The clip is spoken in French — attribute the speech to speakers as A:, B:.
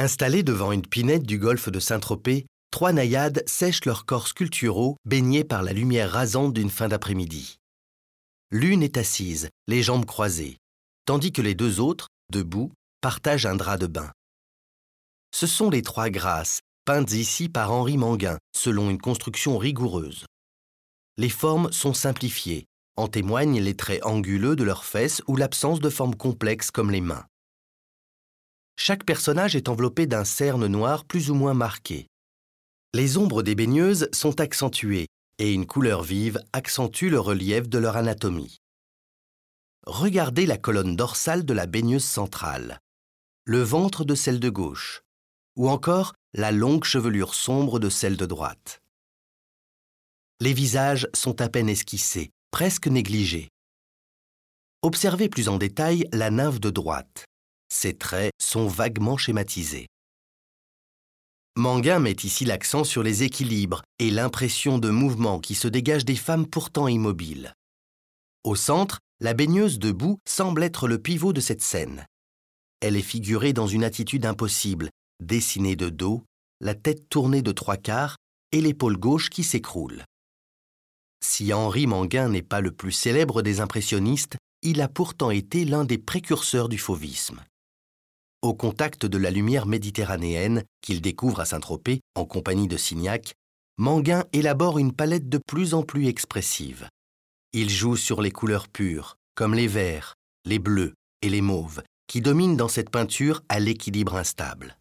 A: Installées devant une pinette du golfe de Saint-Tropez, trois naïades sèchent leurs corps sculpturaux baignés par la lumière rasante d'une fin d'après-midi. L'une est assise, les jambes croisées, tandis que les deux autres, debout, partagent un drap de bain. Ce sont les trois grâces, peintes ici par Henri Manguin, selon une construction rigoureuse. Les formes sont simplifiées, en témoignent les traits anguleux de leurs fesses ou l'absence de formes complexes comme les mains. Chaque personnage est enveloppé d'un cerne noir plus ou moins marqué. Les ombres des baigneuses sont accentuées et une couleur vive accentue le relief de leur anatomie. Regardez la colonne dorsale de la baigneuse centrale, le ventre de celle de gauche, ou encore la longue chevelure sombre de celle de droite. Les visages sont à peine esquissés, presque négligés. Observez plus en détail la nymphe de droite. Ses traits sont vaguement schématisés. Manguin met ici l'accent sur les équilibres et l'impression de mouvement qui se dégage des femmes pourtant immobiles. Au centre, la baigneuse debout semble être le pivot de cette scène. Elle est figurée dans une attitude impossible, dessinée de dos, la tête tournée de trois quarts et l'épaule gauche qui s'écroule. Si Henri Manguin n'est pas le plus célèbre des impressionnistes, il a pourtant été l'un des précurseurs du fauvisme. Au contact de la lumière méditerranéenne qu'il découvre à Saint-Tropez en compagnie de Signac, Manguin élabore une palette de plus en plus expressive. Il joue sur les couleurs pures, comme les verts, les bleus et les mauves, qui dominent dans cette peinture à l'équilibre instable.